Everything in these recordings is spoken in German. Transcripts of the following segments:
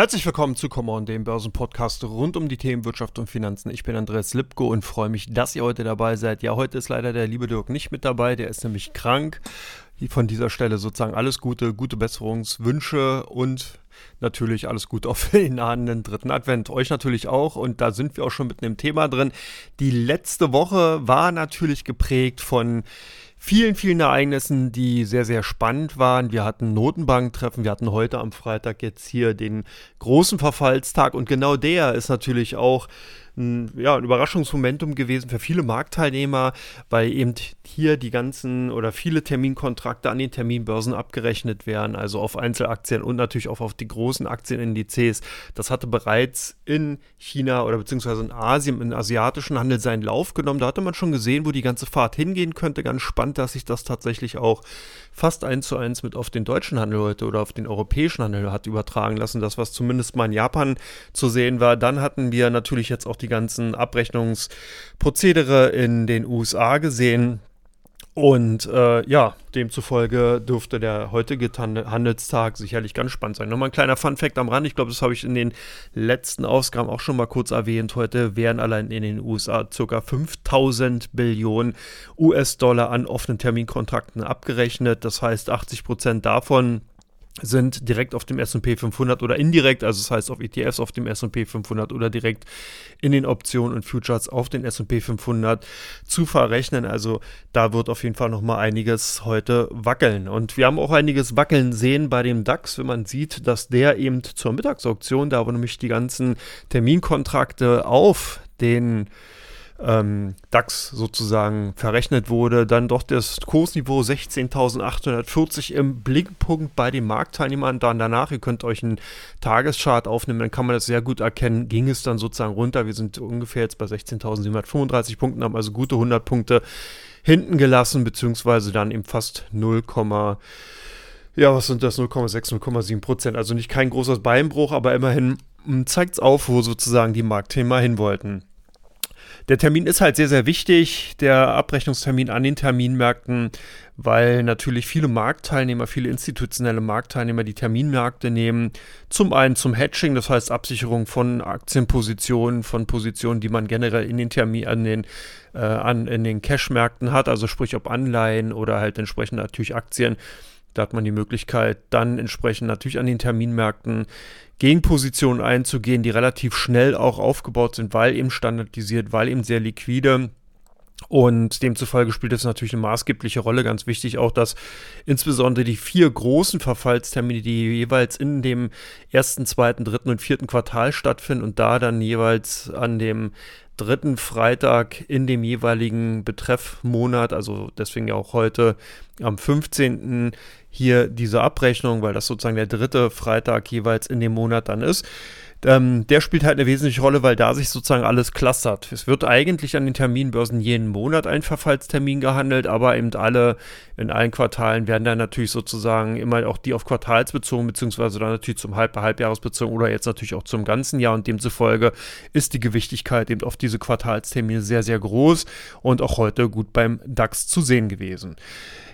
Herzlich willkommen zu Come On, dem Börsenpodcast rund um die Themen Wirtschaft und Finanzen. Ich bin Andreas Lipko und freue mich, dass ihr heute dabei seid. Ja, heute ist leider der liebe Dirk nicht mit dabei, der ist nämlich krank. Von dieser Stelle sozusagen alles Gute, gute Besserungswünsche und natürlich alles Gute auf den nahenden dritten Advent. Euch natürlich auch und da sind wir auch schon mitten im Thema drin. Die letzte Woche war natürlich geprägt von vielen, vielen Ereignissen, die sehr, sehr spannend waren. Wir hatten Notenbanktreffen, wir hatten heute am Freitag jetzt hier den großen Verfallstag und genau der ist natürlich auch ein, ja, ein Überraschungsmomentum gewesen für viele Marktteilnehmer, weil eben hier die ganzen oder viele Terminkontrakte an den Terminbörsen abgerechnet werden, also auf Einzelaktien und natürlich auch auf die großen Aktienindizes. Das hatte bereits in China oder beziehungsweise in Asien, im asiatischen Handel seinen Lauf genommen. Da hatte man schon gesehen, wo die ganze Fahrt hingehen könnte. Ganz spannend, dass sich das tatsächlich auch fast eins zu eins mit auf den deutschen Handel heute oder auf den europäischen Handel hat übertragen lassen. Das, was zumindest mal in Japan zu sehen war. Dann hatten wir natürlich jetzt auch die ganzen Abrechnungsprozedere in den USA gesehen. Und äh, ja, demzufolge dürfte der heutige Handelstag sicherlich ganz spannend sein. Nochmal ein kleiner Fun-Fact am Rand. Ich glaube, das habe ich in den letzten Ausgaben auch schon mal kurz erwähnt. Heute werden allein in den USA ca. 5000 Billionen US-Dollar an offenen Terminkontrakten abgerechnet. Das heißt, 80 Prozent davon sind direkt auf dem S&P 500 oder indirekt, also das heißt auf ETFs auf dem S&P 500 oder direkt in den Optionen und Futures auf den S&P 500 zu verrechnen. Also da wird auf jeden Fall noch mal einiges heute wackeln und wir haben auch einiges wackeln sehen bei dem DAX, wenn man sieht, dass der eben zur Mittagsauktion, da wo nämlich die ganzen Terminkontrakte auf den ähm, DAX sozusagen verrechnet wurde, dann doch das Kursniveau 16.840 im Blickpunkt bei den Marktteilnehmern. Dann danach, ihr könnt euch einen Tageschart aufnehmen, dann kann man das sehr gut erkennen, ging es dann sozusagen runter. Wir sind ungefähr jetzt bei 16.735 Punkten, haben also gute 100 Punkte hinten gelassen, beziehungsweise dann eben fast 0, ja, was sind das? 0,6, 0,7 Prozent. Also nicht kein großer Beinbruch, aber immerhin hm, zeigt es auf, wo sozusagen die Marktthema hin wollten. Der Termin ist halt sehr, sehr wichtig, der Abrechnungstermin an den Terminmärkten, weil natürlich viele Marktteilnehmer, viele institutionelle Marktteilnehmer die Terminmärkte nehmen. Zum einen zum Hedging, das heißt Absicherung von Aktienpositionen, von Positionen, die man generell in den Termin, an den, äh, an, in den Cashmärkten hat, also sprich ob Anleihen oder halt entsprechend natürlich Aktien. Da hat man die Möglichkeit, dann entsprechend natürlich an den Terminmärkten Gegenpositionen einzugehen, die relativ schnell auch aufgebaut sind, weil eben standardisiert, weil eben sehr liquide. Und demzufolge spielt es natürlich eine maßgebliche Rolle. Ganz wichtig auch, dass insbesondere die vier großen Verfallstermine, die jeweils in dem ersten, zweiten, dritten und vierten Quartal stattfinden und da dann jeweils an dem dritten Freitag in dem jeweiligen Betreffmonat, also deswegen ja auch heute am 15. hier diese Abrechnung, weil das sozusagen der dritte Freitag jeweils in dem Monat dann ist. Ähm, der spielt halt eine wesentliche Rolle, weil da sich sozusagen alles clustert. Es wird eigentlich an den Terminbörsen jeden Monat ein Verfallstermin gehandelt, aber eben alle in allen Quartalen werden dann natürlich sozusagen immer auch die auf Quartalsbezogen, beziehungsweise dann natürlich zum Halb Halbjahresbezogen oder jetzt natürlich auch zum ganzen Jahr und demzufolge ist die Gewichtigkeit eben auf diese Quartalstermine sehr, sehr groß und auch heute gut beim DAX zu sehen gewesen.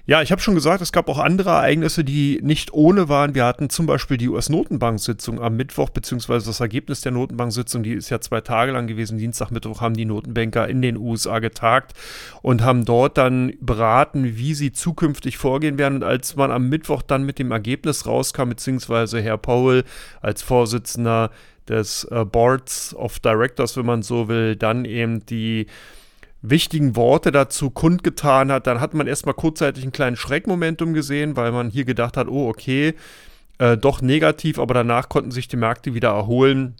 Ja, ich habe schon gesagt, es gab auch andere Ereignisse, die nicht ohne waren. Wir hatten zum Beispiel die US-Notenbank-Sitzung am Mittwoch, beziehungsweise das Ergebnis der Notenbank-Sitzung, die ist ja zwei Tage lang gewesen. Dienstag, Mittwoch haben die Notenbanker in den USA getagt und haben dort dann beraten, wie sie zukünftig vorgehen werden. Und als man am Mittwoch dann mit dem Ergebnis rauskam, beziehungsweise Herr Powell als Vorsitzender des äh, Boards of Directors, wenn man so will, dann eben die wichtigen Worte dazu kundgetan hat, dann hat man erstmal kurzzeitig einen kleinen Schreckmomentum gesehen, weil man hier gedacht hat, oh, okay, äh, doch negativ, aber danach konnten sich die Märkte wieder erholen.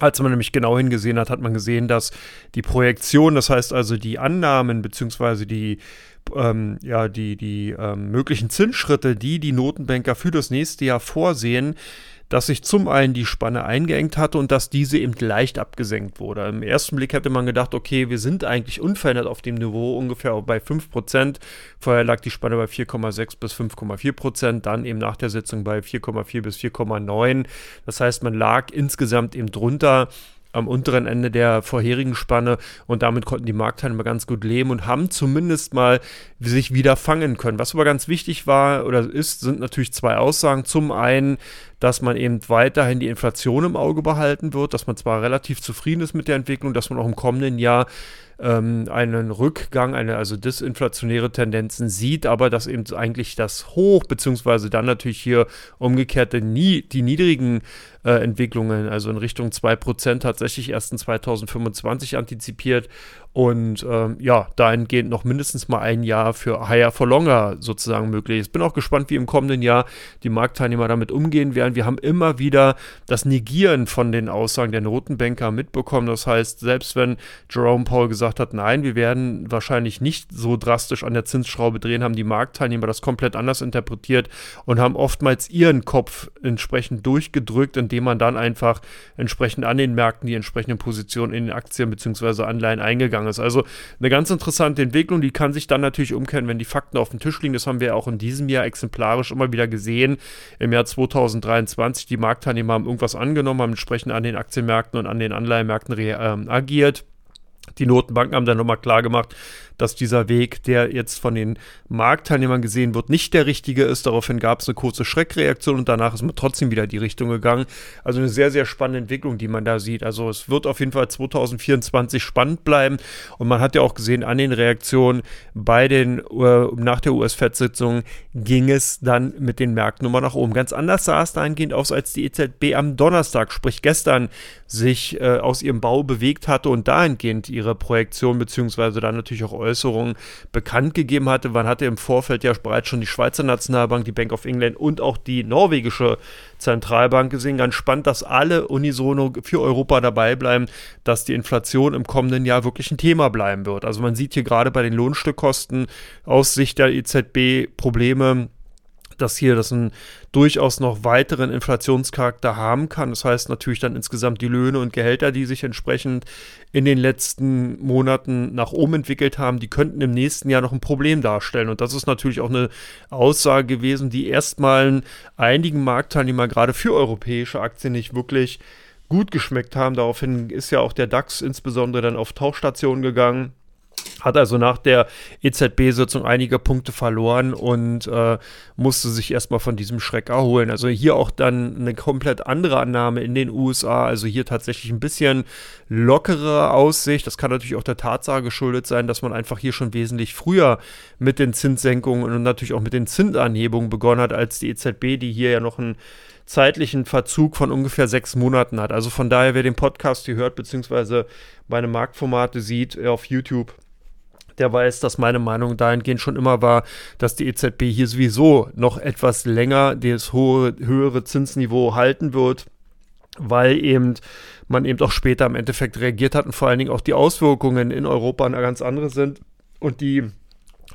Als man nämlich genau hingesehen hat, hat man gesehen, dass die Projektion, das heißt also die Annahmen beziehungsweise die ähm, ja, die, die ähm, möglichen Zinsschritte, die die Notenbanker für das nächste Jahr vorsehen, dass sich zum einen die Spanne eingeengt hatte und dass diese eben leicht abgesenkt wurde. Im ersten Blick hätte man gedacht, okay, wir sind eigentlich unverändert auf dem Niveau ungefähr bei 5%. Vorher lag die Spanne bei 4,6 bis 5,4%, dann eben nach der Sitzung bei 4,4 bis 4,9. Das heißt, man lag insgesamt eben drunter. Am unteren Ende der vorherigen Spanne und damit konnten die Marktteilnehmer ganz gut leben und haben zumindest mal sich wieder fangen können. Was aber ganz wichtig war oder ist, sind natürlich zwei Aussagen. Zum einen, dass man eben weiterhin die Inflation im Auge behalten wird, dass man zwar relativ zufrieden ist mit der Entwicklung, dass man auch im kommenden Jahr ähm, einen Rückgang, eine also disinflationäre Tendenzen sieht, aber dass eben eigentlich das Hoch, beziehungsweise dann natürlich hier umgekehrte nie, die niedrigen äh, Entwicklungen, also in Richtung 2% tatsächlich erst in 2025 antizipiert und ähm, ja, dahingehend noch mindestens mal ein Jahr für Higher for Longer sozusagen möglich ist. Bin auch gespannt, wie im kommenden Jahr die Marktteilnehmer damit umgehen werden. Wir haben immer wieder das Negieren von den Aussagen der Notenbanker mitbekommen. Das heißt, selbst wenn Jerome Powell gesagt hat, nein, wir werden wahrscheinlich nicht so drastisch an der Zinsschraube drehen, haben die Marktteilnehmer das komplett anders interpretiert und haben oftmals ihren Kopf entsprechend durchgedrückt, indem man dann einfach entsprechend an den Märkten die entsprechenden Positionen in den Aktien bzw. Anleihen eingegangen gegangen ist. Also eine ganz interessante Entwicklung, die kann sich dann natürlich umkehren, wenn die Fakten auf dem Tisch liegen. Das haben wir auch in diesem Jahr exemplarisch immer wieder gesehen. Im Jahr 2023, die Marktteilnehmer haben irgendwas angenommen, haben entsprechend an den Aktienmärkten und an den Anleihenmärkten äh, agiert. Die Notenbanken haben dann nochmal klar gemacht, dass dieser Weg, der jetzt von den Marktteilnehmern gesehen wird, nicht der richtige ist. Daraufhin gab es eine kurze Schreckreaktion und danach ist man trotzdem wieder die Richtung gegangen. Also eine sehr, sehr spannende Entwicklung, die man da sieht. Also es wird auf jeden Fall 2024 spannend bleiben und man hat ja auch gesehen an den Reaktionen bei den, äh, nach der US-Fed-Sitzung ging es dann mit den Märkten nochmal nach oben. Ganz anders sah es dahingehend aus, als die EZB am Donnerstag, sprich gestern, sich äh, aus ihrem Bau bewegt hatte und dahingehend ihre Projektion beziehungsweise dann natürlich auch Äußerungen bekannt gegeben hatte. Man hatte im Vorfeld ja bereits schon die Schweizer Nationalbank, die Bank of England und auch die norwegische Zentralbank gesehen. Ganz spannend, dass alle unisono für Europa dabei bleiben, dass die Inflation im kommenden Jahr wirklich ein Thema bleiben wird. Also man sieht hier gerade bei den Lohnstückkosten aus Sicht der EZB Probleme dass hier das einen durchaus noch weiteren Inflationscharakter haben kann. Das heißt natürlich dann insgesamt die Löhne und Gehälter, die sich entsprechend in den letzten Monaten nach oben entwickelt haben, die könnten im nächsten Jahr noch ein Problem darstellen. Und das ist natürlich auch eine Aussage gewesen, die erstmal einigen Marktteilnehmern gerade für europäische Aktien nicht wirklich gut geschmeckt haben. Daraufhin ist ja auch der DAX insbesondere dann auf Tauchstationen gegangen hat also nach der EZB-Sitzung einige Punkte verloren und äh, musste sich erstmal von diesem Schreck erholen. Also hier auch dann eine komplett andere Annahme in den USA. Also hier tatsächlich ein bisschen lockere Aussicht. Das kann natürlich auch der Tatsache geschuldet sein, dass man einfach hier schon wesentlich früher mit den Zinssenkungen und natürlich auch mit den Zinsanhebungen begonnen hat, als die EZB, die hier ja noch einen zeitlichen Verzug von ungefähr sechs Monaten hat. Also von daher, wer den Podcast hier hört, beziehungsweise meine Marktformate sieht äh, auf YouTube, der weiß, dass meine Meinung dahingehend schon immer war, dass die EZB hier sowieso noch etwas länger das hohe, höhere Zinsniveau halten wird, weil eben man eben auch später im Endeffekt reagiert hat und vor allen Dingen auch die Auswirkungen in Europa ganz andere sind und die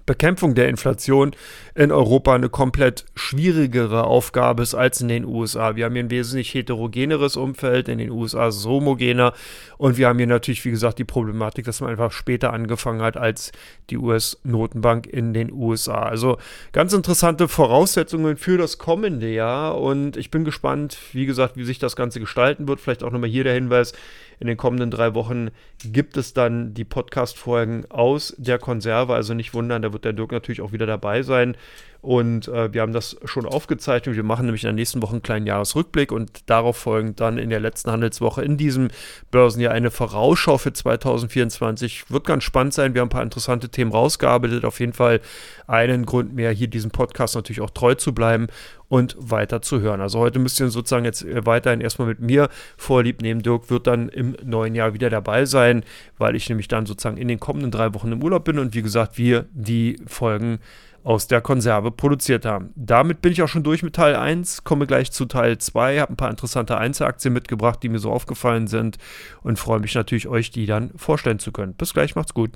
Bekämpfung der Inflation in Europa eine komplett schwierigere Aufgabe ist als in den USA. Wir haben hier ein wesentlich heterogeneres Umfeld, in den USA ist es homogener und wir haben hier natürlich, wie gesagt, die Problematik, dass man einfach später angefangen hat als die US-Notenbank in den USA. Also ganz interessante Voraussetzungen für das kommende Jahr und ich bin gespannt, wie gesagt, wie sich das Ganze gestalten wird. Vielleicht auch nochmal hier der Hinweis, in den kommenden drei Wochen gibt es dann die Podcast-Folgen aus der Konserve. Also nicht wundern, da wird der Dirk natürlich auch wieder dabei sein. Und äh, wir haben das schon aufgezeichnet. Wir machen nämlich in der nächsten Woche einen kleinen Jahresrückblick und darauf folgend dann in der letzten Handelswoche in diesem Börsenjahr eine Vorausschau für 2024. Wird ganz spannend sein. Wir haben ein paar interessante Themen rausgearbeitet. Auf jeden Fall einen Grund mehr, hier diesem Podcast natürlich auch treu zu bleiben und weiter zu hören. Also heute müsst ihr sozusagen jetzt äh, weiterhin erstmal mit mir vorlieb nehmen. Dirk wird dann im neuen Jahr wieder dabei sein, weil ich nämlich dann sozusagen in den kommenden drei Wochen im Urlaub bin und wie gesagt, wir die Folgen aus der Konserve produziert haben. Damit bin ich auch schon durch mit Teil 1, komme gleich zu Teil 2, habe ein paar interessante Einzelaktien mitgebracht, die mir so aufgefallen sind und freue mich natürlich, euch die dann vorstellen zu können. Bis gleich, macht's gut.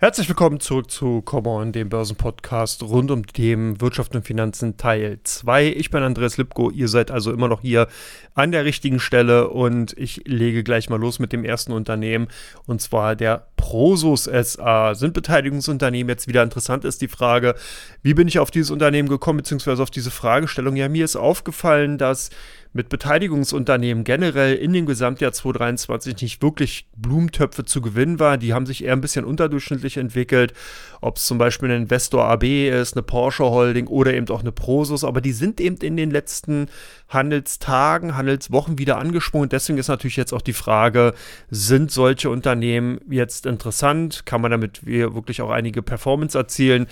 Herzlich willkommen zurück zu Come On, dem Börsenpodcast rund um Themen Wirtschaft und Finanzen Teil 2. Ich bin Andreas Lipko, ihr seid also immer noch hier an der richtigen Stelle und ich lege gleich mal los mit dem ersten Unternehmen und zwar der Prosus SA. Sind Beteiligungsunternehmen jetzt wieder interessant, ist die Frage, wie bin ich auf dieses Unternehmen gekommen, beziehungsweise auf diese Fragestellung? Ja, mir ist aufgefallen, dass mit Beteiligungsunternehmen generell in dem Gesamtjahr 2023 nicht wirklich Blumentöpfe zu gewinnen war. Die haben sich eher ein bisschen unterdurchschnittlich entwickelt. Ob es zum Beispiel ein Investor AB ist, eine Porsche Holding oder eben auch eine Prosus. Aber die sind eben in den letzten Handelstagen, Handelswochen wieder angesprungen. Deswegen ist natürlich jetzt auch die Frage, sind solche Unternehmen jetzt interessant? Kann man damit wirklich auch einige Performance erzielen?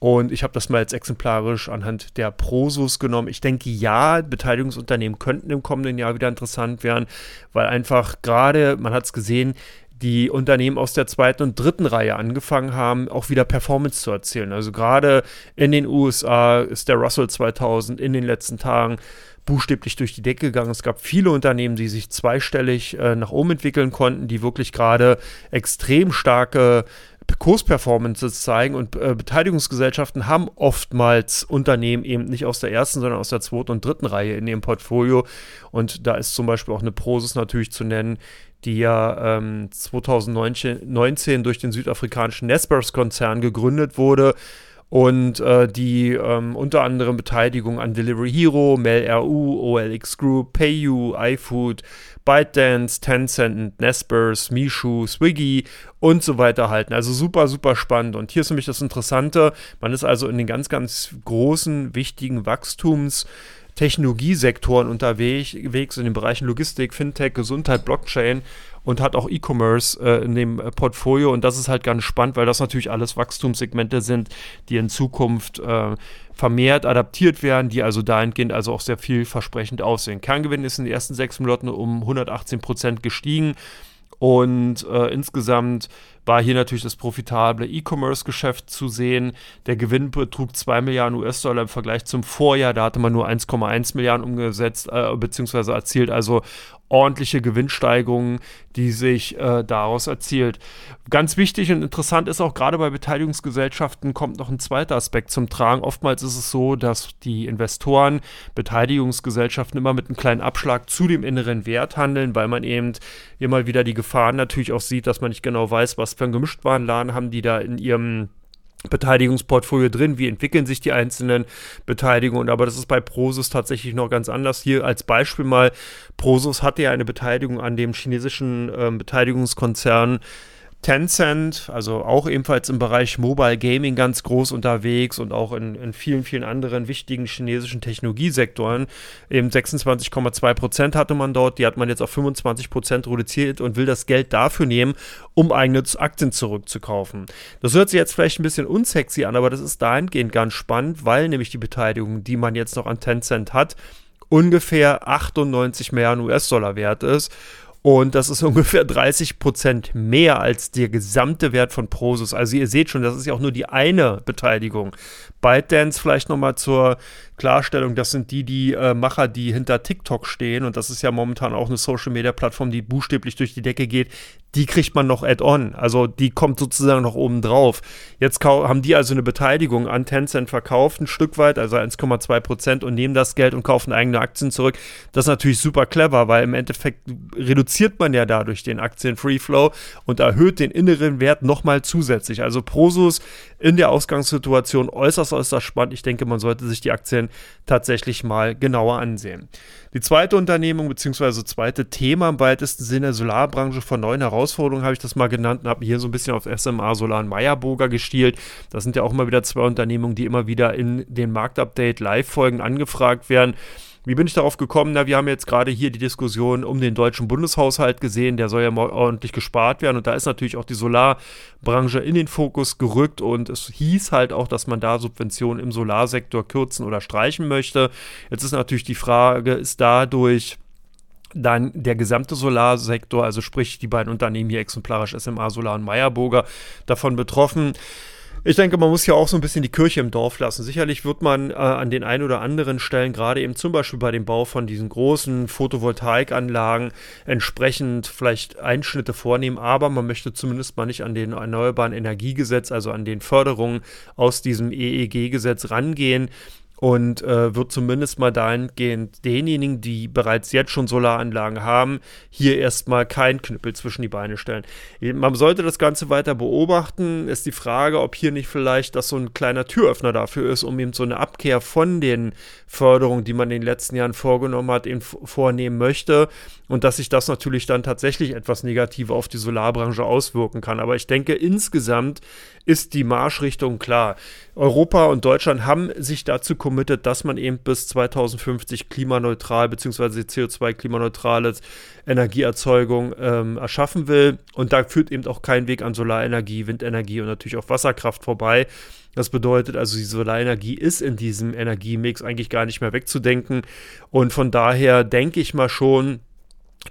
Und ich habe das mal jetzt exemplarisch anhand der Prosus genommen. Ich denke, ja, Beteiligungsunternehmen könnten im kommenden Jahr wieder interessant werden, weil einfach gerade, man hat es gesehen, die Unternehmen aus der zweiten und dritten Reihe angefangen haben, auch wieder Performance zu erzielen. Also gerade in den USA ist der Russell 2000 in den letzten Tagen buchstäblich durch die Decke gegangen. Es gab viele Unternehmen, die sich zweistellig äh, nach oben entwickeln konnten, die wirklich gerade extrem starke Kursperformances zeigen und äh, Beteiligungsgesellschaften haben oftmals Unternehmen eben nicht aus der ersten, sondern aus der zweiten und dritten Reihe in ihrem Portfolio. Und da ist zum Beispiel auch eine Prosus natürlich zu nennen, die ja ähm, 2019 durch den südafrikanischen Nespers-Konzern gegründet wurde und äh, die ähm, unter anderem Beteiligung an Delivery Hero, MailRU, OLX Group, PayU, iFood, ByteDance, Tencent, Nespers, Mishu, Swiggy und so weiter halten. Also super, super spannend. Und hier ist nämlich das Interessante, man ist also in den ganz, ganz großen, wichtigen Wachstums- Technologiesektoren unterwegs, in den Bereichen Logistik, Fintech, Gesundheit, Blockchain und hat auch E-Commerce äh, in dem äh, Portfolio. Und das ist halt ganz spannend, weil das natürlich alles Wachstumssegmente sind, die in Zukunft äh, vermehrt adaptiert werden, die also dahingehend also auch sehr vielversprechend aussehen. Kerngewinn ist in den ersten sechs Monaten um 118 Prozent gestiegen. Und äh, insgesamt war hier natürlich das profitable E-Commerce-Geschäft zu sehen. Der Gewinn betrug 2 Milliarden US-Dollar im Vergleich zum Vorjahr. Da hatte man nur 1,1 Milliarden umgesetzt äh, bzw. erzielt. Also ordentliche Gewinnsteigerungen, die sich äh, daraus erzielt. Ganz wichtig und interessant ist auch gerade bei Beteiligungsgesellschaften kommt noch ein zweiter Aspekt zum Tragen. Oftmals ist es so, dass die Investoren Beteiligungsgesellschaften immer mit einem kleinen Abschlag zu dem inneren Wert handeln, weil man eben immer wieder die Gefahren natürlich auch sieht, dass man nicht genau weiß, was für einen Gemischtwarenladen haben die da in ihrem Beteiligungsportfolio drin, wie entwickeln sich die einzelnen Beteiligungen. Aber das ist bei Prosus tatsächlich noch ganz anders. Hier als Beispiel mal, Prosus hatte ja eine Beteiligung an dem chinesischen äh, Beteiligungskonzern Tencent, also auch ebenfalls im Bereich Mobile Gaming ganz groß unterwegs und auch in, in vielen, vielen anderen wichtigen chinesischen Technologiesektoren. Eben 26,2 Prozent hatte man dort, die hat man jetzt auf 25 Prozent reduziert und will das Geld dafür nehmen, um eigene Aktien zurückzukaufen. Das hört sich jetzt vielleicht ein bisschen unsexy an, aber das ist dahingehend ganz spannend, weil nämlich die Beteiligung, die man jetzt noch an Tencent hat, ungefähr 98 Milliarden US-Dollar wert ist. Und das ist ungefähr 30 Prozent mehr als der gesamte Wert von Prosus. Also ihr seht schon, das ist ja auch nur die eine Beteiligung. ByteDance vielleicht nochmal zur Klarstellung, das sind die, die äh, Macher, die hinter TikTok stehen. Und das ist ja momentan auch eine Social-Media-Plattform, die buchstäblich durch die Decke geht die kriegt man noch add-on. Also die kommt sozusagen noch oben drauf. Jetzt haben die also eine Beteiligung an Tencent verkauft, ein Stück weit, also 1,2 Prozent und nehmen das Geld und kaufen eigene Aktien zurück. Das ist natürlich super clever, weil im Endeffekt reduziert man ja dadurch den Aktien-Free-Flow und erhöht den inneren Wert nochmal zusätzlich. Also Prosus in der Ausgangssituation äußerst, äußerst spannend. Ich denke, man sollte sich die Aktien tatsächlich mal genauer ansehen. Die zweite Unternehmung bzw. zweite Thema im weitesten Sinne Solarbranche vor neuen Herausforderungen habe ich das mal genannt und habe hier so ein bisschen auf SMA Solar und Meyerburger gestielt. Das sind ja auch immer wieder zwei Unternehmungen, die immer wieder in den Marktupdate Live-Folgen angefragt werden. Wie bin ich darauf gekommen? Na, wir haben jetzt gerade hier die Diskussion um den deutschen Bundeshaushalt gesehen. Der soll ja mal ordentlich gespart werden. Und da ist natürlich auch die Solarbranche in den Fokus gerückt. Und es hieß halt auch, dass man da Subventionen im Solarsektor kürzen oder streichen möchte. Jetzt ist natürlich die Frage, ist dadurch dann der gesamte Solarsektor, also sprich die beiden Unternehmen hier exemplarisch SMA Solar und Meyerburger, davon betroffen. Ich denke, man muss ja auch so ein bisschen die Kirche im Dorf lassen. Sicherlich wird man äh, an den ein oder anderen Stellen, gerade eben zum Beispiel bei dem Bau von diesen großen Photovoltaikanlagen, entsprechend vielleicht Einschnitte vornehmen, aber man möchte zumindest mal nicht an den Erneuerbaren Energiegesetz, also an den Förderungen aus diesem EEG-Gesetz rangehen und äh, wird zumindest mal dahingehend denjenigen, die bereits jetzt schon Solaranlagen haben, hier erstmal kein Knüppel zwischen die Beine stellen. Man sollte das Ganze weiter beobachten. Ist die Frage, ob hier nicht vielleicht das so ein kleiner Türöffner dafür ist, um eben so eine Abkehr von den Förderungen, die man in den letzten Jahren vorgenommen hat, eben vornehmen möchte und dass sich das natürlich dann tatsächlich etwas negativ auf die Solarbranche auswirken kann. Aber ich denke, insgesamt ist die Marschrichtung klar. Europa und Deutschland haben sich dazu committed, dass man eben bis 2050 klimaneutral bzw. CO2-klimaneutrale Energieerzeugung ähm, erschaffen will. Und da führt eben auch kein Weg an Solarenergie, Windenergie und natürlich auch Wasserkraft vorbei. Das bedeutet also, die Solarenergie ist in diesem Energiemix eigentlich gar nicht mehr wegzudenken. Und von daher denke ich mal schon,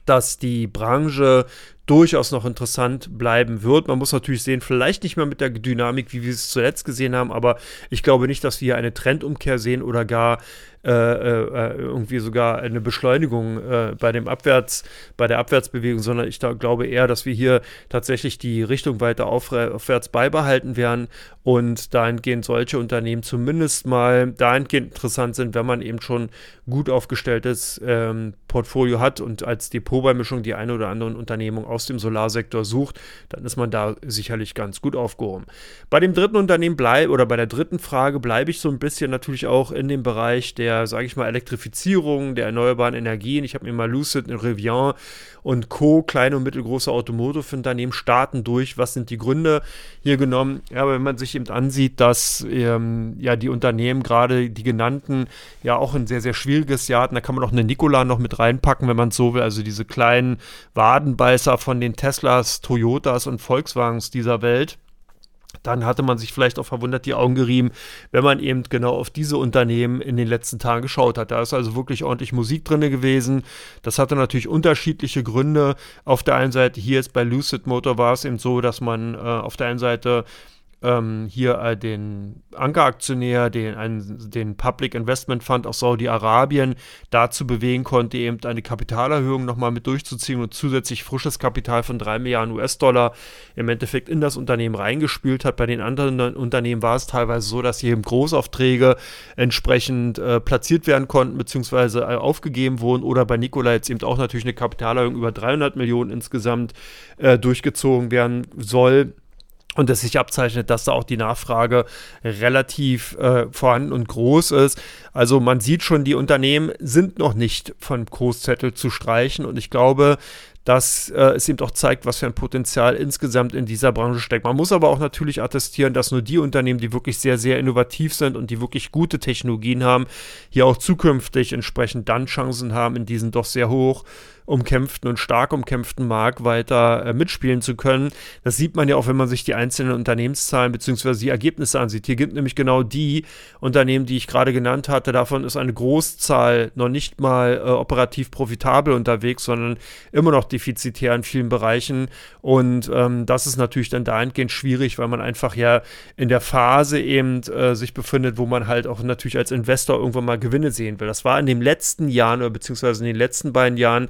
dass die Branche durchaus noch interessant bleiben wird. Man muss natürlich sehen, vielleicht nicht mehr mit der Dynamik, wie wir es zuletzt gesehen haben, aber ich glaube nicht, dass wir hier eine Trendumkehr sehen oder gar äh, äh, irgendwie sogar eine Beschleunigung äh, bei dem Abwärts, bei der Abwärtsbewegung, sondern ich da, glaube eher, dass wir hier tatsächlich die Richtung weiter aufwärts beibehalten werden und dahingehend solche Unternehmen zumindest mal dahingehend interessant sind, wenn man eben schon gut aufgestelltes ähm, Portfolio hat und als Depotbeimischung die eine oder andere Unternehmung aus dem Solarsektor sucht, dann ist man da sicherlich ganz gut aufgehoben. Bei dem dritten Unternehmen bleibe oder bei der dritten Frage bleibe ich so ein bisschen natürlich auch in dem Bereich der sage ich mal, Elektrifizierung der erneuerbaren Energien. Ich habe mir mal Lucid, Rivian und Co., kleine und mittelgroße Automotive-Unternehmen starten durch. Was sind die Gründe hier genommen? Ja, wenn man sich eben ansieht, dass ähm, ja die Unternehmen, gerade die genannten, ja auch ein sehr, sehr schwieriges Jahr hatten. Da kann man auch eine Nikola noch mit reinpacken, wenn man so will. Also diese kleinen Wadenbeißer von den Teslas, Toyotas und Volkswagens dieser Welt dann hatte man sich vielleicht auch verwundert die Augen gerieben, wenn man eben genau auf diese Unternehmen in den letzten Tagen geschaut hat. Da ist also wirklich ordentlich Musik drin gewesen. Das hatte natürlich unterschiedliche Gründe. Auf der einen Seite, hier jetzt bei Lucid Motor war es eben so, dass man äh, auf der einen Seite ähm, hier äh, den Ankeraktionär, den, einen, den Public Investment Fund aus Saudi-Arabien dazu bewegen konnte, eben eine Kapitalerhöhung nochmal mit durchzuziehen und zusätzlich frisches Kapital von 3 Milliarden US-Dollar im Endeffekt in das Unternehmen reingespült hat. Bei den anderen Unternehmen war es teilweise so, dass hier eben Großaufträge entsprechend äh, platziert werden konnten, beziehungsweise äh, aufgegeben wurden oder bei Nikola jetzt eben auch natürlich eine Kapitalerhöhung über 300 Millionen insgesamt äh, durchgezogen werden soll und es sich abzeichnet, dass da auch die Nachfrage relativ äh, vorhanden und groß ist. Also man sieht schon, die Unternehmen sind noch nicht von Großzettel zu streichen und ich glaube, dass äh, es eben auch zeigt, was für ein Potenzial insgesamt in dieser Branche steckt. Man muss aber auch natürlich attestieren, dass nur die Unternehmen, die wirklich sehr, sehr innovativ sind und die wirklich gute Technologien haben, hier auch zukünftig entsprechend dann Chancen haben, in diesen doch sehr hoch umkämpften und stark umkämpften Markt weiter äh, mitspielen zu können. Das sieht man ja auch, wenn man sich die einzelnen Unternehmenszahlen bzw. die Ergebnisse ansieht. Hier gibt nämlich genau die Unternehmen, die ich gerade genannt hatte. Davon ist eine Großzahl noch nicht mal äh, operativ profitabel unterwegs, sondern immer noch defizitär in vielen Bereichen. Und ähm, das ist natürlich dann dahingehend schwierig, weil man einfach ja in der Phase eben äh, sich befindet, wo man halt auch natürlich als Investor irgendwann mal Gewinne sehen will. Das war in den letzten Jahren oder beziehungsweise in den letzten beiden Jahren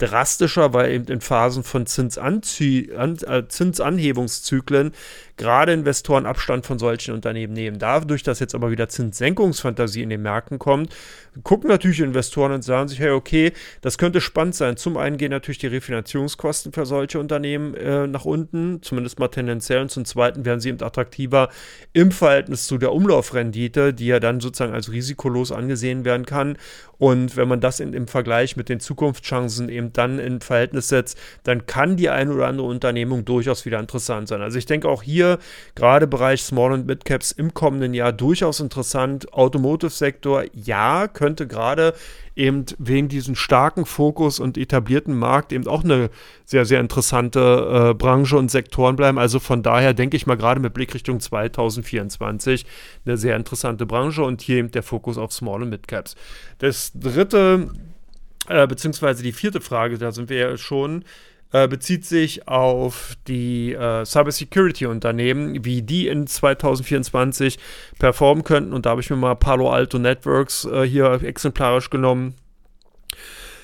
drastischer, weil eben in Phasen von Zinsanzie an, äh, Zinsanhebungszyklen gerade Investoren Abstand von solchen Unternehmen nehmen. Dadurch, dass jetzt aber wieder Zinssenkungsfantasie in den Märkten kommt, gucken natürlich Investoren und sagen sich, hey, okay, das könnte spannend sein. Zum einen gehen natürlich die Refinanzierungskosten für solche Unternehmen äh, nach unten, zumindest mal tendenziell. Und zum zweiten werden sie eben attraktiver im Verhältnis zu der Umlaufrendite, die ja dann sozusagen als risikolos angesehen werden kann. Und wenn man das in, im Vergleich mit den Zukunftschancen eben dann in Verhältnis setzt, dann kann die eine oder andere Unternehmung durchaus wieder interessant sein. Also ich denke auch hier, gerade Bereich Small und Mid Caps im kommenden Jahr durchaus interessant. Automotive-Sektor, ja, könnte gerade eben wegen diesem starken Fokus und etablierten Markt eben auch eine sehr, sehr interessante äh, Branche und Sektoren bleiben. Also von daher denke ich mal gerade mit Blick Richtung 2024 eine sehr interessante Branche und hier eben der Fokus auf Small und Mid Caps. Das dritte, äh, beziehungsweise die vierte Frage, da sind wir ja schon, äh, bezieht sich auf die äh, Cybersecurity-Unternehmen, wie die in 2024 performen könnten. Und da habe ich mir mal Palo Alto Networks äh, hier exemplarisch genommen.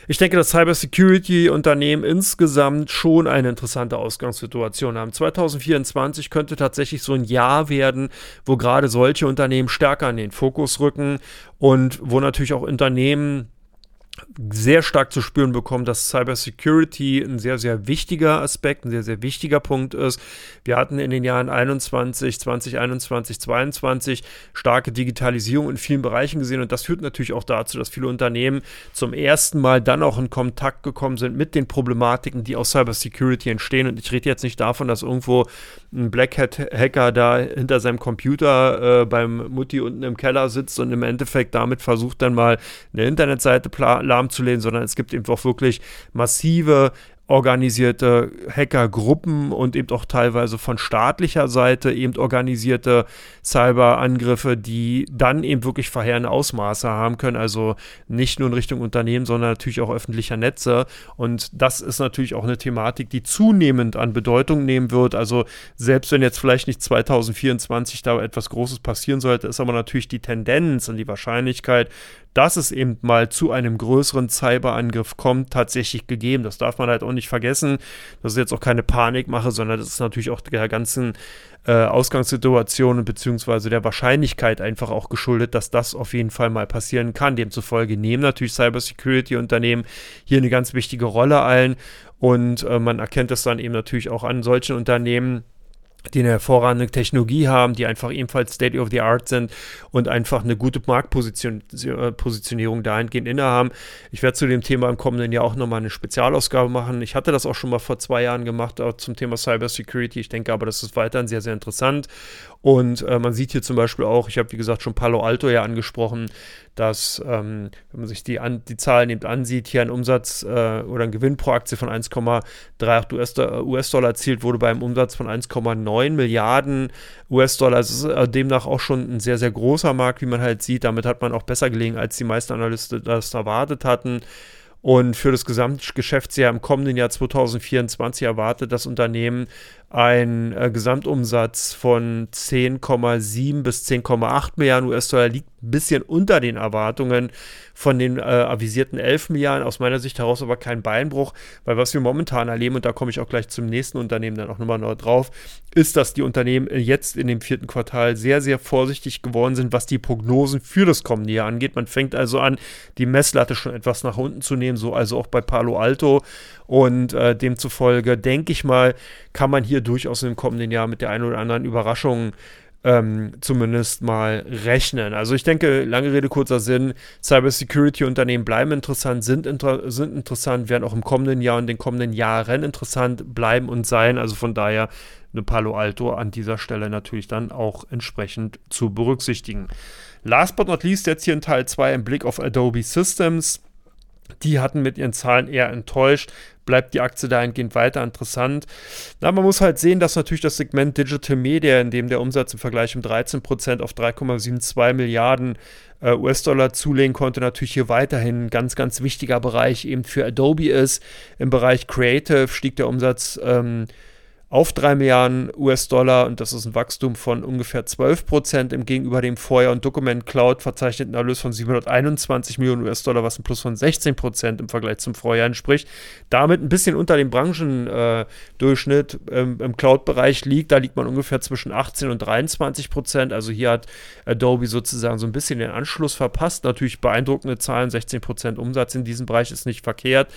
ich denke, dass Cybersecurity-Unternehmen insgesamt schon eine interessante Ausgangssituation haben. 2024 könnte tatsächlich so ein Jahr werden, wo gerade solche Unternehmen stärker in den Fokus rücken und wo natürlich auch Unternehmen sehr stark zu spüren bekommen, dass Cybersecurity ein sehr, sehr wichtiger Aspekt, ein sehr, sehr wichtiger Punkt ist. Wir hatten in den Jahren 21, 2021, 2022 starke Digitalisierung in vielen Bereichen gesehen und das führt natürlich auch dazu, dass viele Unternehmen zum ersten Mal dann auch in Kontakt gekommen sind mit den Problematiken, die aus Cybersecurity entstehen. Und ich rede jetzt nicht davon, dass irgendwo ein Black Hat-Hacker da hinter seinem Computer äh, beim Mutti unten im Keller sitzt und im Endeffekt damit versucht, dann mal eine Internetseite lahmzulegen, sondern es gibt eben auch wirklich massive organisierte Hackergruppen und eben auch teilweise von staatlicher Seite eben organisierte Cyberangriffe, die dann eben wirklich verheerende Ausmaße haben können. Also nicht nur in Richtung Unternehmen, sondern natürlich auch öffentlicher Netze. Und das ist natürlich auch eine Thematik, die zunehmend an Bedeutung nehmen wird. Also selbst wenn jetzt vielleicht nicht 2024 da etwas Großes passieren sollte, ist aber natürlich die Tendenz und die Wahrscheinlichkeit, dass es eben mal zu einem größeren Cyberangriff kommt, tatsächlich gegeben. Das darf man halt auch nicht vergessen. Das ist jetzt auch keine Panikmache, sondern das ist natürlich auch der ganzen äh, Ausgangssituation beziehungsweise der Wahrscheinlichkeit einfach auch geschuldet, dass das auf jeden Fall mal passieren kann. Demzufolge nehmen natürlich Cybersecurity-Unternehmen hier eine ganz wichtige Rolle ein und äh, man erkennt es dann eben natürlich auch an solchen Unternehmen, die eine hervorragende Technologie haben, die einfach ebenfalls State of the Art sind und einfach eine gute Marktpositionierung dahingehend innehaben. Ich werde zu dem Thema im kommenden Jahr auch nochmal eine Spezialausgabe machen. Ich hatte das auch schon mal vor zwei Jahren gemacht, zum Thema Cybersecurity. Ich denke aber, das ist weiterhin sehr, sehr interessant. Und äh, man sieht hier zum Beispiel auch, ich habe wie gesagt schon Palo Alto ja angesprochen, dass, ähm, wenn man sich die, an, die Zahlen eben ansieht, hier ein Umsatz äh, oder ein Gewinn pro Aktie von 1,38 US-Dollar US erzielt wurde bei einem Umsatz von 1,9 Milliarden US-Dollar. Das ist äh, demnach auch schon ein sehr, sehr großer Markt, wie man halt sieht. Damit hat man auch besser gelegen, als die meisten Analysten das erwartet hatten. Und für das Gesamtgeschäftsjahr im kommenden Jahr 2024 erwartet das Unternehmen ein äh, Gesamtumsatz von 10,7 bis 10,8 Milliarden US-Dollar liegt ein bisschen unter den Erwartungen von den äh, avisierten 11 Milliarden. Aus meiner Sicht heraus aber kein Beinbruch, weil was wir momentan erleben, und da komme ich auch gleich zum nächsten Unternehmen dann auch nochmal noch drauf, ist, dass die Unternehmen jetzt in dem vierten Quartal sehr, sehr vorsichtig geworden sind, was die Prognosen für das kommende Jahr angeht. Man fängt also an, die Messlatte schon etwas nach unten zu nehmen, so also auch bei Palo Alto. Und äh, demzufolge denke ich mal, kann man hier durchaus im kommenden Jahr mit der einen oder anderen Überraschung ähm, zumindest mal rechnen. Also ich denke, lange Rede, kurzer Sinn, Cybersecurity-Unternehmen bleiben interessant, sind, inter sind interessant, werden auch im kommenden Jahr und den kommenden Jahren interessant bleiben und sein. Also von daher eine Palo Alto an dieser Stelle natürlich dann auch entsprechend zu berücksichtigen. Last but not least jetzt hier in Teil 2 ein Blick auf Adobe Systems. Die hatten mit ihren Zahlen eher enttäuscht bleibt die Aktie dahingehend weiter interessant. Na, man muss halt sehen, dass natürlich das Segment Digital Media, in dem der Umsatz im Vergleich um 13% auf 3,72 Milliarden äh, US-Dollar zulegen konnte, natürlich hier weiterhin ein ganz, ganz wichtiger Bereich eben für Adobe ist. Im Bereich Creative stieg der Umsatz ähm, auf 3 Milliarden US-Dollar und das ist ein Wachstum von ungefähr 12 Prozent im gegenüber dem Vorjahr und Document Cloud verzeichneten Erlös von 721 Millionen US-Dollar, was ein Plus von 16 Prozent im Vergleich zum Vorjahr entspricht. Damit ein bisschen unter dem Branchendurchschnitt äh, ähm, im Cloud-Bereich liegt. Da liegt man ungefähr zwischen 18 und 23 Prozent. Also hier hat Adobe sozusagen so ein bisschen den Anschluss verpasst. Natürlich beeindruckende Zahlen, 16 Prozent Umsatz in diesem Bereich ist nicht verkehrt.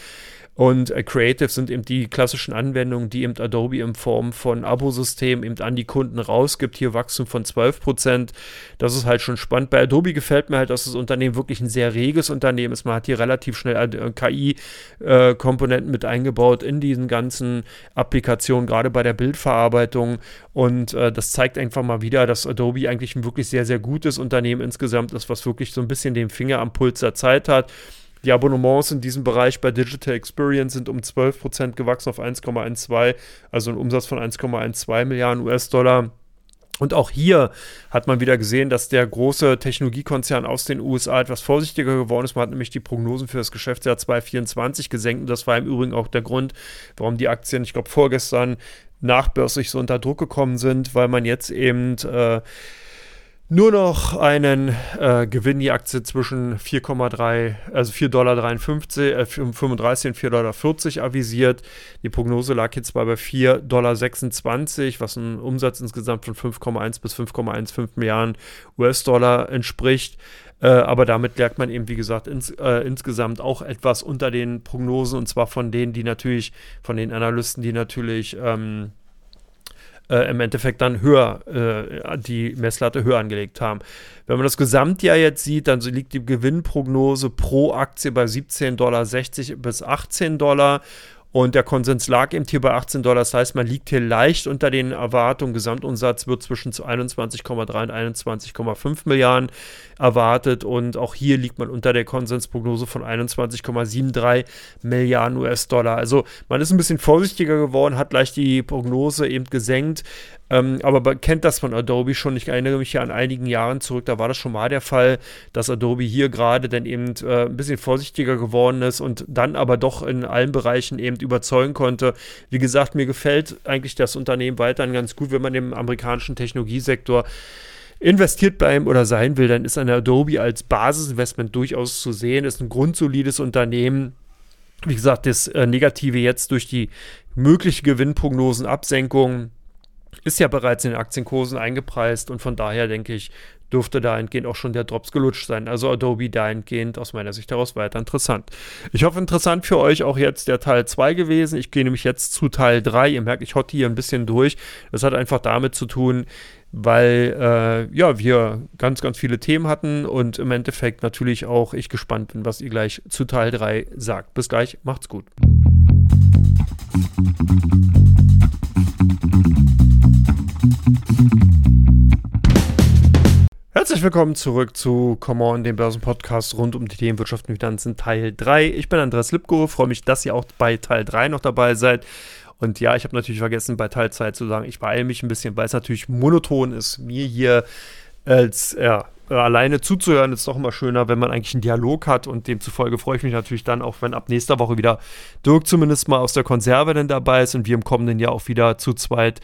Und äh, Creative sind eben die klassischen Anwendungen, die eben Adobe in Form von Abo-System eben an die Kunden rausgibt. Hier Wachstum von 12 Prozent. Das ist halt schon spannend. Bei Adobe gefällt mir halt, dass das Unternehmen wirklich ein sehr reges Unternehmen ist. Man hat hier relativ schnell äh, KI-Komponenten äh, mit eingebaut in diesen ganzen Applikationen, gerade bei der Bildverarbeitung. Und äh, das zeigt einfach mal wieder, dass Adobe eigentlich ein wirklich sehr, sehr gutes Unternehmen insgesamt ist, was wirklich so ein bisschen den Finger am Puls der Zeit hat. Die Abonnements in diesem Bereich bei Digital Experience sind um 12% gewachsen auf 1,12, also ein Umsatz von 1,12 Milliarden US-Dollar. Und auch hier hat man wieder gesehen, dass der große Technologiekonzern aus den USA etwas vorsichtiger geworden ist. Man hat nämlich die Prognosen für das Geschäftsjahr 2024 gesenkt. Und das war im Übrigen auch der Grund, warum die Aktien, ich glaube, vorgestern nachbörslich so unter Druck gekommen sind, weil man jetzt eben äh, nur noch einen äh, Gewinn die Aktie zwischen 4,3, also 4,53 Dollar, äh, 35 und 4,40 Dollar avisiert. Die Prognose lag jetzt bei 4,26 Dollar, was ein Umsatz insgesamt von 5,1 bis 5,15 Milliarden US-Dollar entspricht. Äh, aber damit lernt man eben, wie gesagt, ins, äh, insgesamt auch etwas unter den Prognosen und zwar von denen, die natürlich, von den Analysten, die natürlich ähm, äh, im Endeffekt dann höher, äh, die Messlatte höher angelegt haben. Wenn man das Gesamtjahr jetzt sieht, dann liegt die Gewinnprognose pro Aktie bei 17,60 Dollar bis 18 Dollar. Und der Konsens lag eben hier bei 18 Dollar. Das heißt, man liegt hier leicht unter den Erwartungen. Gesamtumsatz wird zwischen 21,3 und 21,5 Milliarden erwartet. Und auch hier liegt man unter der Konsensprognose von 21,73 Milliarden US-Dollar. Also man ist ein bisschen vorsichtiger geworden, hat leicht die Prognose eben gesenkt. Ähm, aber kennt das von Adobe schon. Ich erinnere mich ja an einigen Jahren zurück, da war das schon mal der Fall, dass Adobe hier gerade dann eben äh, ein bisschen vorsichtiger geworden ist und dann aber doch in allen Bereichen eben überzeugen konnte. Wie gesagt, mir gefällt eigentlich das Unternehmen weiterhin ganz gut, wenn man im amerikanischen Technologiesektor investiert bleiben oder sein will, dann ist eine Adobe als Basisinvestment durchaus zu sehen, ist ein grundsolides Unternehmen. Wie gesagt, das äh, Negative jetzt durch die mögliche Gewinnprognosenabsenkung ist ja bereits in den Aktienkursen eingepreist und von daher denke ich, dürfte dahingehend auch schon der Drops gelutscht sein. Also Adobe dahingehend aus meiner Sicht heraus weiter interessant. Ich hoffe, interessant für euch auch jetzt der Teil 2 gewesen. Ich gehe nämlich jetzt zu Teil 3. Ihr merkt, ich hotte hier ein bisschen durch. Das hat einfach damit zu tun, weil äh, ja, wir ganz, ganz viele Themen hatten und im Endeffekt natürlich auch ich gespannt bin, was ihr gleich zu Teil 3 sagt. Bis gleich, macht's gut. Herzlich willkommen zurück zu Come On, dem Börsenpodcast rund um die Themen Wirtschaft und Finanzen Teil 3. Ich bin Andreas Lipko, freue mich, dass ihr auch bei Teil 3 noch dabei seid. Und ja, ich habe natürlich vergessen, bei Teil 2 zu sagen, ich beeile mich ein bisschen, weil es natürlich monoton ist, mir hier als ja, alleine zuzuhören. Ist doch immer schöner, wenn man eigentlich einen Dialog hat und demzufolge freue ich mich natürlich dann auch, wenn ab nächster Woche wieder Dirk zumindest mal aus der Konserve dann dabei ist und wir im kommenden Jahr auch wieder zu zweit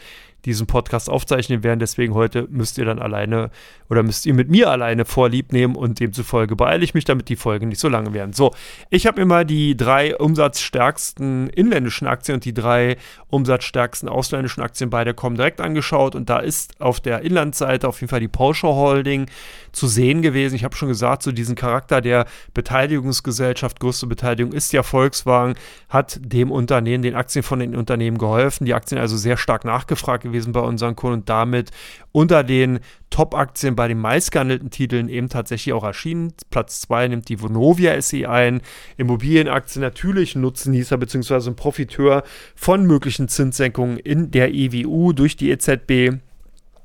diesen Podcast aufzeichnen werden. Deswegen heute müsst ihr dann alleine oder müsst ihr mit mir alleine Vorlieb nehmen und demzufolge beeile ich mich, damit die Folgen nicht so lange werden. So, ich habe mir mal die drei umsatzstärksten inländischen Aktien und die drei umsatzstärksten ausländischen Aktien beide kommen direkt angeschaut und da ist auf der Inlandsseite auf jeden Fall die Porsche Holding zu sehen gewesen. Ich habe schon gesagt, so diesen Charakter der Beteiligungsgesellschaft, größte Beteiligung ist ja Volkswagen, hat dem Unternehmen, den Aktien von den Unternehmen geholfen. Die Aktien also sehr stark nachgefragt gewesen bei unseren Kunden und damit unter den Top-Aktien bei den meistgehandelten Titeln eben tatsächlich auch erschienen. Platz 2 nimmt die Vonovia SE ein. Immobilienaktien natürlich Nutznießer bzw. ein Profiteur von möglichen Zinssenkungen in der EWU durch die EZB.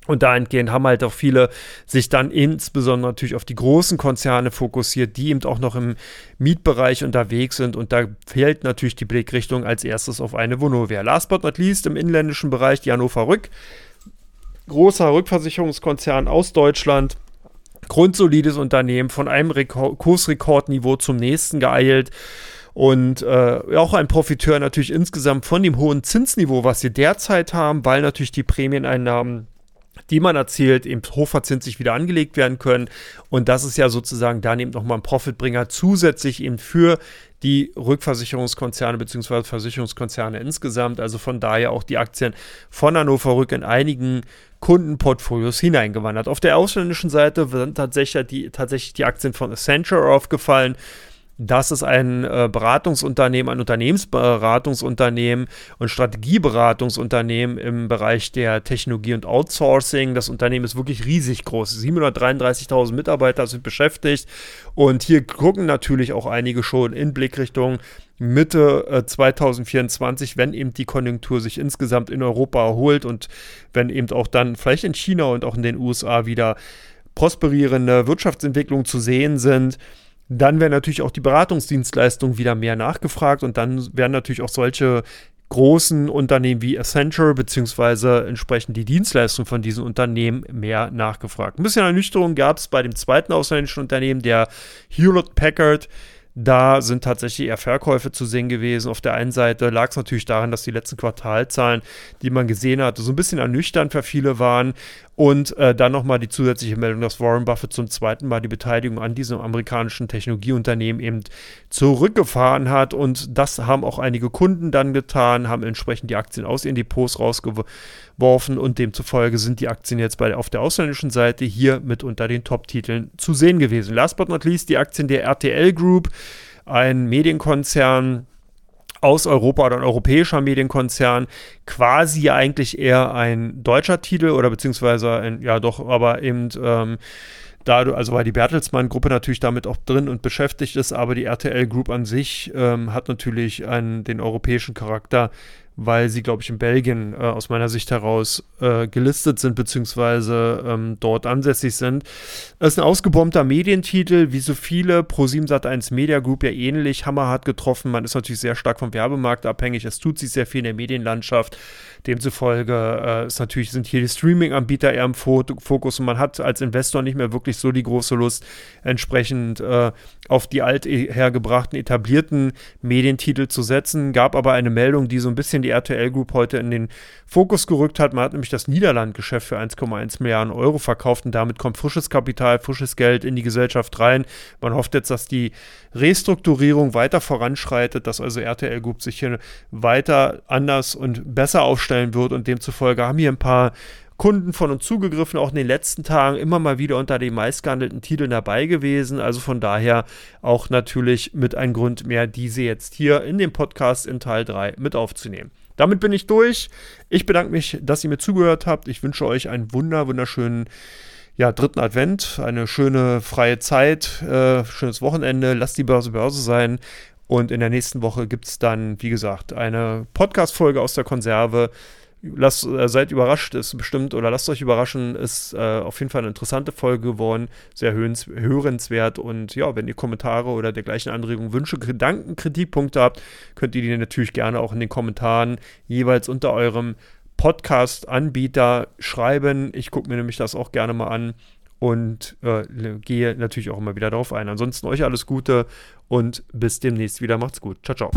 Und dahingehend haben halt auch viele sich dann insbesondere natürlich auf die großen Konzerne fokussiert, die eben auch noch im Mietbereich unterwegs sind. Und da fällt natürlich die Blickrichtung als erstes auf eine Vonovia. Last but not least im inländischen Bereich die Hannover Rück. Großer Rückversicherungskonzern aus Deutschland. Grundsolides Unternehmen von einem Rekord, Kursrekordniveau zum nächsten geeilt und äh, auch ein Profiteur natürlich insgesamt von dem hohen Zinsniveau, was wir derzeit haben, weil natürlich die Prämieneinnahmen die man erzielt, eben hochverzinslich wieder angelegt werden können. Und das ist ja sozusagen dann eben nochmal ein Profitbringer zusätzlich eben für die Rückversicherungskonzerne bzw. Versicherungskonzerne insgesamt. Also von daher auch die Aktien von Hannover Rück in einigen Kundenportfolios hineingewandert. Auf der ausländischen Seite sind tatsächlich die, tatsächlich die Aktien von Accenture aufgefallen. Das ist ein äh, Beratungsunternehmen, ein Unternehmensberatungsunternehmen und Strategieberatungsunternehmen im Bereich der Technologie und Outsourcing. Das Unternehmen ist wirklich riesig groß. 733.000 Mitarbeiter sind beschäftigt und hier gucken natürlich auch einige schon in Blickrichtung Mitte äh, 2024, wenn eben die Konjunktur sich insgesamt in Europa erholt und wenn eben auch dann vielleicht in China und auch in den USA wieder prosperierende Wirtschaftsentwicklungen zu sehen sind dann werden natürlich auch die Beratungsdienstleistungen wieder mehr nachgefragt und dann werden natürlich auch solche großen Unternehmen wie Accenture beziehungsweise entsprechend die Dienstleistungen von diesen Unternehmen mehr nachgefragt. Ein bisschen Ernüchterung gab es bei dem zweiten ausländischen Unternehmen, der Hewlett Packard. Da sind tatsächlich eher Verkäufe zu sehen gewesen. Auf der einen Seite lag es natürlich daran, dass die letzten Quartalzahlen, die man gesehen hatte, so ein bisschen ernüchternd für viele waren. Und äh, dann nochmal die zusätzliche Meldung, dass Warren Buffett zum zweiten Mal die Beteiligung an diesem amerikanischen Technologieunternehmen eben zurückgefahren hat. Und das haben auch einige Kunden dann getan, haben entsprechend die Aktien aus ihren Depots rausgeworfen und demzufolge sind die Aktien jetzt bei, auf der ausländischen Seite hier mit unter den Top-Titeln zu sehen gewesen. Last but not least die Aktien der RTL Group, ein Medienkonzern, aus Europa oder ein europäischer Medienkonzern, quasi eigentlich eher ein deutscher Titel oder beziehungsweise ein, ja doch, aber eben ähm, da, also weil die Bertelsmann-Gruppe natürlich damit auch drin und beschäftigt ist, aber die RTL Group an sich ähm, hat natürlich einen, den europäischen Charakter, weil sie, glaube ich, in Belgien äh, aus meiner Sicht heraus äh, gelistet sind, beziehungsweise ähm, dort ansässig sind. Das ist ein ausgebombter Medientitel, wie so viele. Pro7 Sat1 Media Group ja ähnlich, hammerhart getroffen. Man ist natürlich sehr stark vom Werbemarkt abhängig. Es tut sich sehr viel in der Medienlandschaft. Demzufolge äh, ist natürlich, sind hier die Streaming-Anbieter eher im Fokus und man hat als Investor nicht mehr wirklich so die große Lust, entsprechend äh, auf die althergebrachten, etablierten Medientitel zu setzen. Gab aber eine Meldung, die so ein bisschen die RTL Group heute in den Fokus gerückt hat. Man hat nämlich das Niederlandgeschäft für 1,1 Milliarden Euro verkauft und damit kommt frisches Kapital, frisches Geld in die Gesellschaft rein. Man hofft jetzt, dass die Restrukturierung weiter voranschreitet, dass also RTL Group sich hier weiter anders und besser aufstellen wird und demzufolge haben hier ein paar Kunden von uns zugegriffen, auch in den letzten Tagen immer mal wieder unter den meistgehandelten Titeln dabei gewesen. Also von daher auch natürlich mit einem Grund mehr, diese jetzt hier in dem Podcast in Teil 3 mit aufzunehmen. Damit bin ich durch. Ich bedanke mich, dass ihr mir zugehört habt. Ich wünsche euch einen wunder, wunderschönen ja, dritten Advent, eine schöne freie Zeit, äh, schönes Wochenende. Lasst die Börse Börse sein. Und in der nächsten Woche gibt es dann, wie gesagt, eine Podcast-Folge aus der Konserve lasst, äh, seid überrascht, ist bestimmt, oder lasst euch überraschen, ist äh, auf jeden Fall eine interessante Folge geworden, sehr hörenswert. Und ja, wenn ihr Kommentare oder dergleichen Anregungen, Wünsche, Gedanken, Kritikpunkte habt, könnt ihr die natürlich gerne auch in den Kommentaren jeweils unter eurem Podcast-Anbieter schreiben. Ich gucke mir nämlich das auch gerne mal an und äh, gehe natürlich auch immer wieder darauf ein. Ansonsten euch alles Gute und bis demnächst wieder. Macht's gut. Ciao, ciao.